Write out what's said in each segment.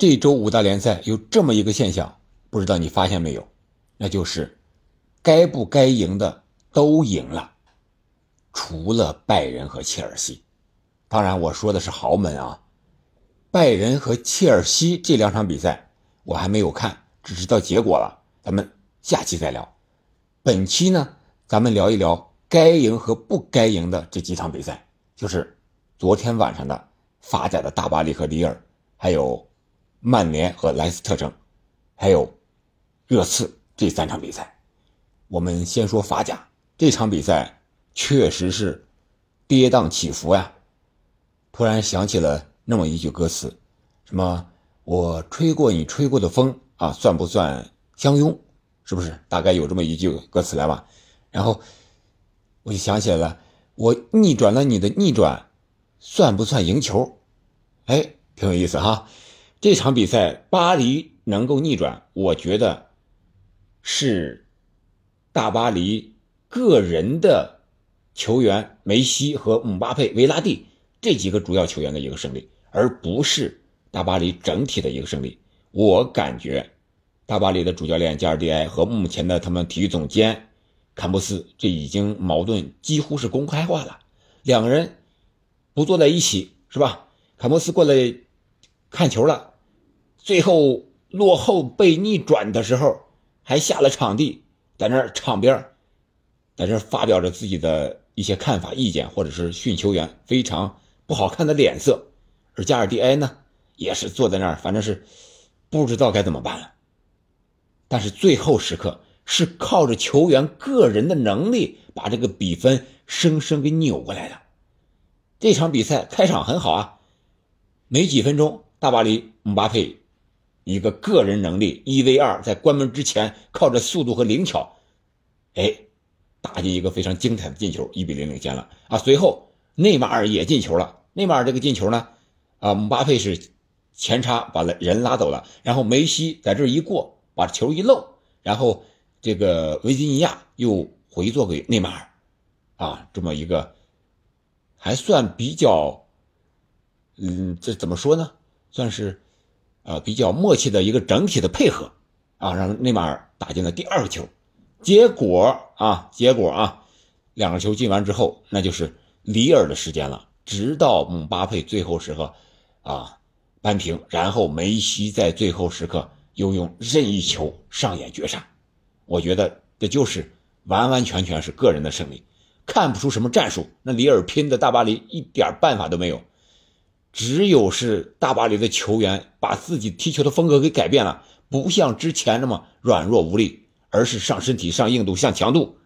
这周五大联赛有这么一个现象，不知道你发现没有？那就是该不该赢的都赢了，除了拜仁和切尔西。当然，我说的是豪门啊。拜仁和切尔西这两场比赛我还没有看，只知道结果了。咱们下期再聊。本期呢，咱们聊一聊该赢和不该赢的这几场比赛，就是昨天晚上的法甲的大巴黎和里尔，还有曼联和莱斯特城，还有热刺这三场比赛。我们先说法甲这场比赛，确实是跌宕起伏呀。突然想起了。那么一句歌词，什么我吹过你吹过的风啊，算不算相拥？是不是？大概有这么一句歌词来吧。然后我就想起来了，我逆转了你的逆转，算不算赢球？哎，挺有意思哈。这场比赛巴黎能够逆转，我觉得是大巴黎个人的球员梅西和姆巴佩、维拉蒂这几个主要球员的一个胜利。而不是大巴黎整体的一个胜利。我感觉，大巴黎的主教练加尔蒂埃和目前的他们体育总监坎布斯，这已经矛盾几乎是公开化了。两个人不坐在一起，是吧？坎布斯过来看球了，最后落后被逆转的时候，还下了场地，在那场边在这发表着自己的一些看法、意见，或者是训球员非常不好看的脸色。而加尔蒂埃呢，也是坐在那儿，反正是不知道该怎么办了。但是最后时刻是靠着球员个人的能力，把这个比分生生给扭过来的。这场比赛开场很好啊，没几分钟，大巴黎姆巴佩一个个人能力一 v 二，在关门之前靠着速度和灵巧，哎，打进一个非常精彩的进球，一比零领先了啊。随后内马尔也进球了，内马尔这个进球呢？啊，姆巴佩是前插把人拉走了，然后梅西在这一过，把球一漏，然后这个维吉尼亚又回做给内马尔，啊，这么一个还算比较，嗯，这怎么说呢？算是呃比较默契的一个整体的配合，啊，让内马尔打进了第二个球。结果啊，结果啊，两个球进完之后，那就是里尔的时间了，直到姆巴佩最后时刻。啊，扳平，然后梅西在最后时刻又用任意球上演绝杀，我觉得这就是完完全全是个人的胜利，看不出什么战术。那里尔拼的大巴黎一点办法都没有，只有是大巴黎的球员把自己踢球的风格给改变了，不像之前那么软弱无力，而是上身体、上硬度、上强度。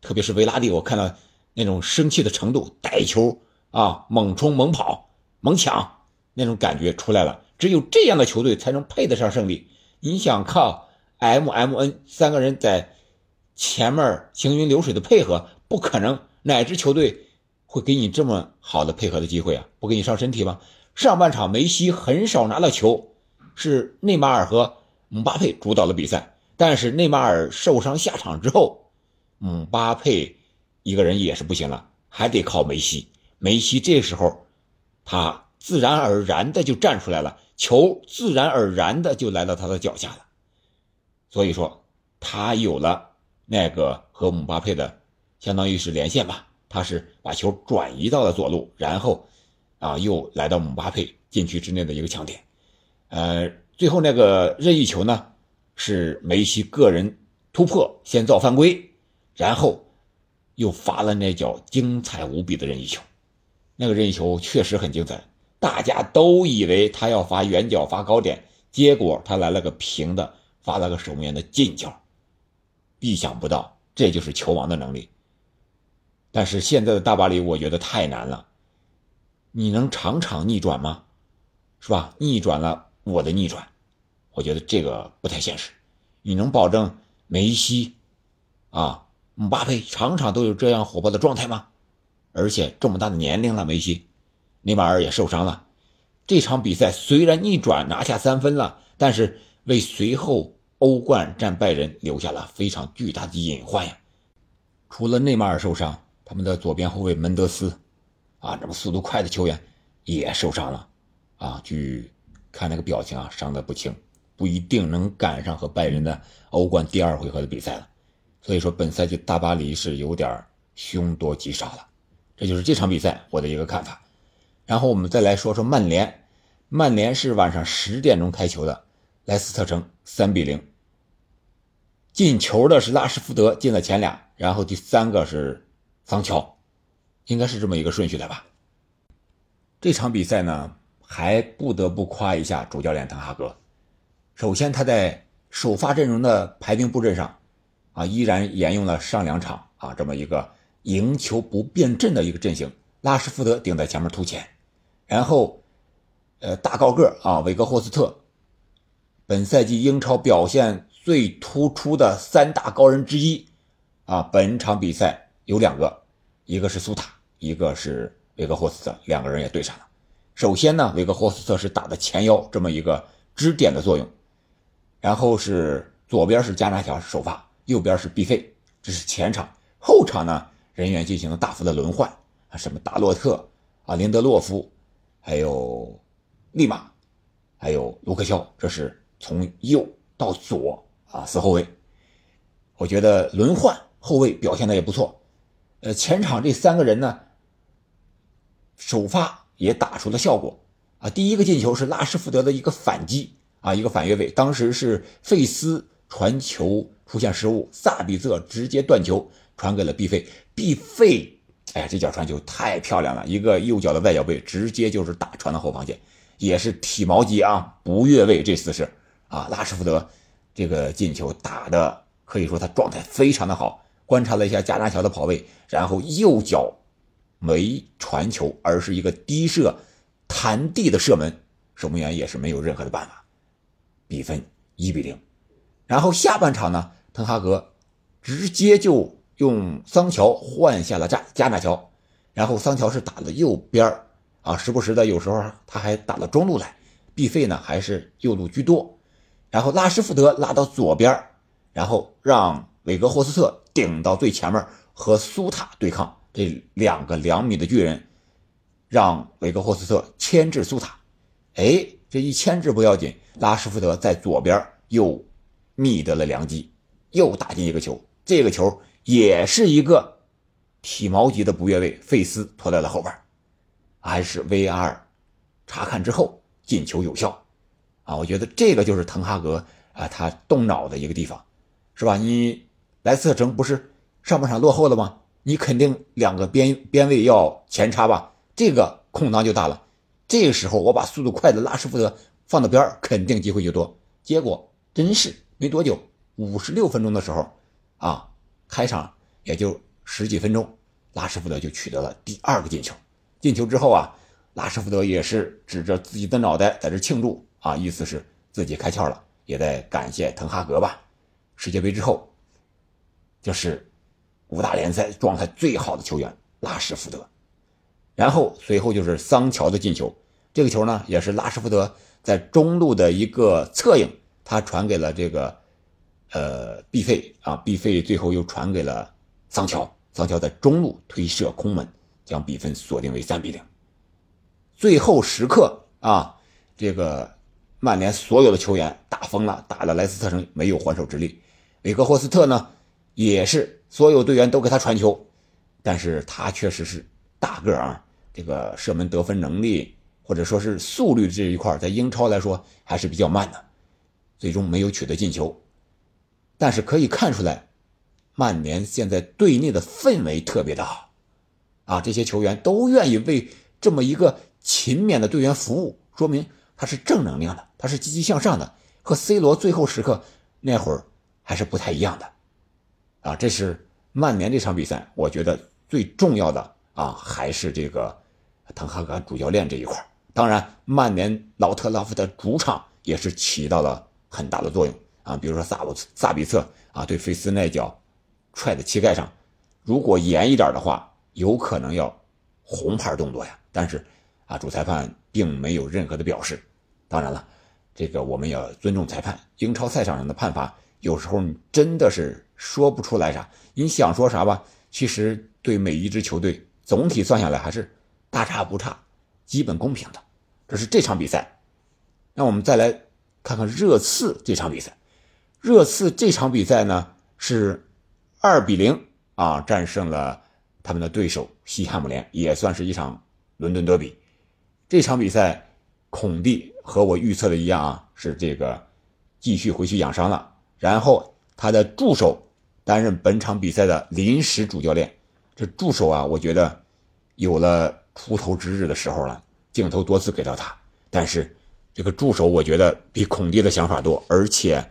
特别是维拉蒂，我看到那种生气的程度，带球啊，猛冲、猛跑、猛抢。那种感觉出来了，只有这样的球队才能配得上胜利。你想靠 M M N 三个人在前面行云流水的配合，不可能。哪支球队会给你这么好的配合的机会啊？不给你上身体吗？上半场梅西很少拿到球，是内马尔和姆巴佩主导了比赛。但是内马尔受伤下场之后，姆巴佩一个人也是不行了，还得靠梅西。梅西这时候他。自然而然的就站出来了，球自然而然的就来到他的脚下了，所以说他有了那个和姆巴佩的，相当于是连线吧，他是把球转移到了左路，然后啊又来到姆巴佩禁区之内的一个强点，呃，最后那个任意球呢是梅西个人突破先造犯规，然后又罚了那脚精彩无比的任意球，那个任意球确实很精彩。大家都以为他要罚远角罚高点，结果他来了个平的，罚了个守门员的近角。意想不到，这就是球王的能力。但是现在的大巴黎，我觉得太难了。你能场场逆转吗？是吧？逆转了我的逆转，我觉得这个不太现实。你能保证梅西啊、姆巴佩场场都有这样火爆的状态吗？而且这么大的年龄了，梅西。内马尔也受伤了，这场比赛虽然逆转拿下三分了，但是为随后欧冠战拜仁留下了非常巨大的隐患呀。除了内马尔受伤，我们的左边后卫门德斯，啊，这么速度快的球员也受伤了，啊，据看那个表情啊，伤得不轻，不一定能赶上和拜仁的欧冠第二回合的比赛了。所以说，本赛季大巴黎是有点凶多吉少了。这就是这场比赛我的一个看法。然后我们再来说说曼联，曼联是晚上十点钟开球的，莱斯特城三比零。进球的是拉什福德，进了前俩，然后第三个是桑乔，应该是这么一个顺序的吧。这场比赛呢，还不得不夸一下主教练滕哈格。首先，他在首发阵容的排兵布阵上，啊，依然沿用了上两场啊这么一个赢球不变阵的一个阵型。拉什福德顶在前面突前，然后，呃，大高个啊，韦格霍斯特，本赛季英超表现。最突出的三大高人之一，啊，本场比赛有两个，一个是苏塔，一个是维格霍斯特，两个人也对上了。首先呢，维格霍斯特是打的前腰这么一个支点的作用，然后是左边是加纳乔首发，右边是毕费，这是前场。后场呢，人员进行了大幅的轮换，什么达洛特啊，林德洛夫，还有利马，还有卢克肖，这是从右到左。啊，四后卫，我觉得轮换后卫表现的也不错。呃，前场这三个人呢，首发也打出了效果。啊，第一个进球是拉什福德的一个反击啊，一个反越位，当时是费斯传球出现失误，萨比策直接断球传给了毕费，毕费，哎，这脚传球太漂亮了，一个右脚的外脚背直接就是打穿了后防线，也是体毛级啊，不越位这次是啊，拉什福德。这个进球打的可以说他状态非常的好。观察了一下加纳乔的跑位，然后右脚没传球，而是一个低射弹地的射门，守门员也是没有任何的办法。比分一比零。然后下半场呢，滕哈格直接就用桑乔换下了加加纳乔，然后桑乔是打了右边啊，时不时的有时候他还打了中路来，毕费呢还是右路居多。然后拉什福德拉到左边，然后让韦格霍斯特顶到最前面和苏塔对抗。这两个两米的巨人，让韦格霍斯特牵制苏塔。哎，这一牵制不要紧，拉什福德在左边又觅得了良机，又打进一个球。这个球也是一个体毛级的不越位，费斯拖在了后边，还是 VR 查看之后进球有效。啊，我觉得这个就是滕哈格啊，他动脑的一个地方，是吧？你莱斯特城不是上半场落后了吗？你肯定两个边边位要前插吧，这个空当就大了。这个时候我把速度快的拉什福德放到边肯定机会就多。结果真是没多久，五十六分钟的时候，啊，开场也就十几分钟，拉什福德就取得了第二个进球。进球之后啊，拉什福德也是指着自己的脑袋在这庆祝。啊，意思是自己开窍了，也在感谢滕哈格吧。世界杯之后，就是五大联赛状态最好的球员拉什福德，然后随后就是桑乔的进球。这个球呢，也是拉什福德在中路的一个策应，他传给了这个呃毕费啊，毕费最后又传给了桑乔，桑乔在中路推射空门，将比分锁定为三比零。最后时刻啊，这个。曼联所有的球员打疯了，打的莱斯特城没有还手之力。韦格霍斯特呢，也是所有队员都给他传球，但是他确实是大个儿啊，这个射门得分能力或者说是速率这一块，在英超来说还是比较慢的，最终没有取得进球。但是可以看出来，曼联现在队内的氛围特别的好，啊，这些球员都愿意为这么一个勤勉的队员服务，说明。他是正能量的，他是积极向上的，和 C 罗最后时刻那会儿还是不太一样的，啊，这是曼联这场比赛，我觉得最重要的啊，还是这个滕哈格主教练这一块当然，曼联老特拉福德主场也是起到了很大的作用啊，比如说萨鲁萨比策啊，对费斯那脚踹在膝盖上，如果严一点的话，有可能要红牌动作呀，但是。啊，主裁判并没有任何的表示。当然了，这个我们要尊重裁判。英超赛场上的判罚，有时候你真的是说不出来啥。你想说啥吧，其实对每一支球队总体算下来还是大差不差，基本公平的。这是这场比赛那我们再来看看热刺这场比赛。热刺这场比赛呢是二比零啊战胜了他们的对手西汉姆联，也算是一场伦敦德比。这场比赛，孔蒂和我预测的一样啊，是这个继续回去养伤了，然后他的助手担任本场比赛的临时主教练。这助手啊，我觉得有了出头之日的时候了。镜头多次给到他，但是这个助手我觉得比孔蒂的想法多，而且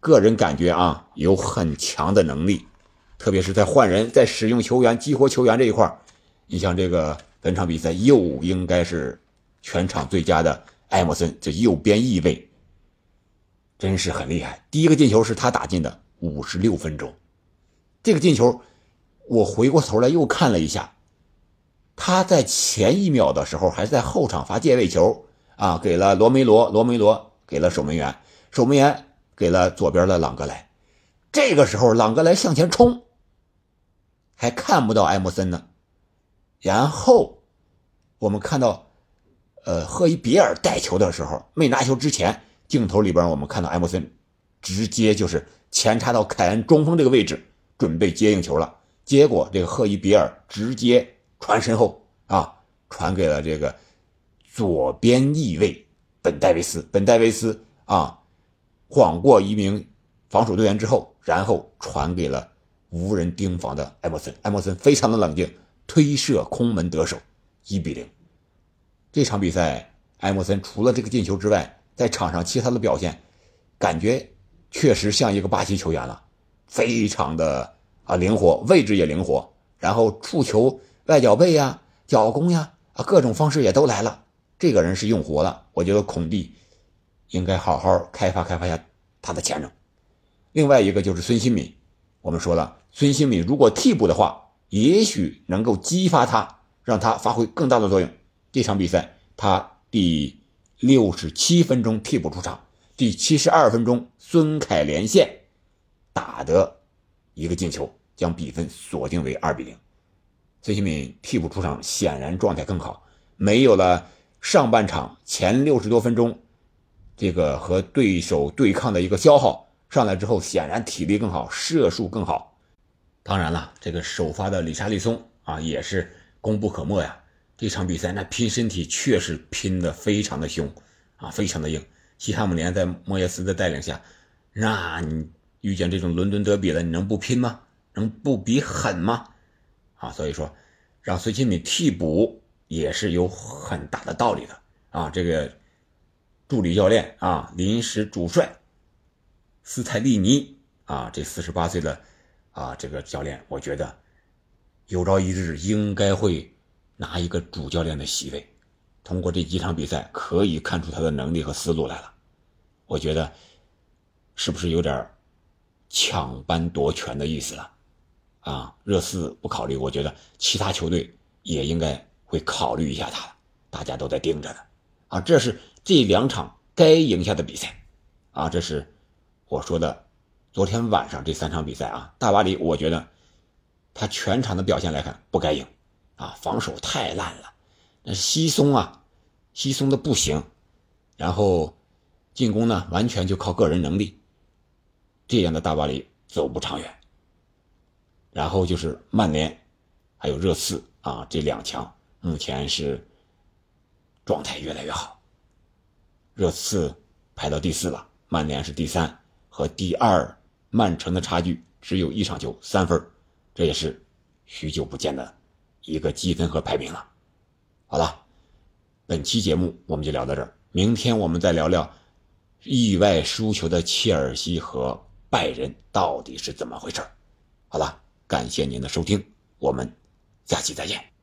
个人感觉啊有很强的能力，特别是在换人、在使用球员、激活球员这一块你像这个本场比赛又应该是全场最佳的埃默森，这右边翼位真是很厉害。第一个进球是他打进的，五十六分钟，这个进球我回过头来又看了一下。他在前一秒的时候还在后场发界位球啊，给了罗梅罗，罗梅罗给了守门员，守门员给了左边的朗格莱。这个时候朗格莱向前冲，还看不到埃默森呢。然后我们看到，呃，赫伊比尔带球的时候没拿球之前，镜头里边我们看到埃默森直接就是前插到凯恩中锋这个位置准备接应球了，结果这个赫伊比尔直接。传身后啊，传给了这个左边翼位本戴维斯。本戴维斯啊，晃过一名防守队员之后，然后传给了无人盯防的埃默森。埃默森非常的冷静，推射空门得手，一比零。这场比赛，埃默森除了这个进球之外，在场上其他的表现，感觉确实像一个巴西球员了，非常的啊灵活，位置也灵活，然后触球。外脚背呀，脚弓呀，啊，各种方式也都来了。这个人是用活了，我觉得孔蒂应该好好开发开发下他的潜能。另外一个就是孙兴敏，我们说了，孙兴敏如果替补的话，也许能够激发他，让他发挥更大的作用。这场比赛他第六十七分钟替补出场，第七十二分钟孙凯连线打得一个进球，将比分锁定为二比零。孙兴敏替补出场，显然状态更好。没有了上半场前六十多分钟，这个和对手对抗的一个消耗，上来之后显然体力更好，射术更好。当然了，这个首发的李查利松啊，也是功不可没呀。这场比赛那拼身体确实拼得非常的凶啊，非常的硬。西汉姆联在莫耶斯的带领下，那你遇见这种伦敦德比了，你能不拼吗？能不比狠吗？啊，所以说，让孙兴敏替补也是有很大的道理的啊。这个助理教练啊，临时主帅斯泰利尼啊，这四十八岁的啊这个教练，我觉得有朝一日应该会拿一个主教练的席位。通过这几场比赛，可以看出他的能力和思路来了。我觉得是不是有点抢班夺权的意思了？啊，热刺不考虑，我觉得其他球队也应该会考虑一下他，大家都在盯着呢。啊，这是这两场该赢下的比赛，啊，这是我说的昨天晚上这三场比赛啊。大巴黎，我觉得他全场的表现来看不该赢，啊，防守太烂了，那稀松啊，稀松的不行，然后进攻呢完全就靠个人能力，这样的大巴黎走不长远。然后就是曼联，还有热刺啊，这两强目前是状态越来越好。热刺排到第四了，曼联是第三，和第二曼城的差距只有一场球三分，这也是许久不见的一个积分和排名了。好了，本期节目我们就聊到这儿，明天我们再聊聊意外输球的切尔西和拜仁到底是怎么回事好了。感谢您的收听，我们下期再见。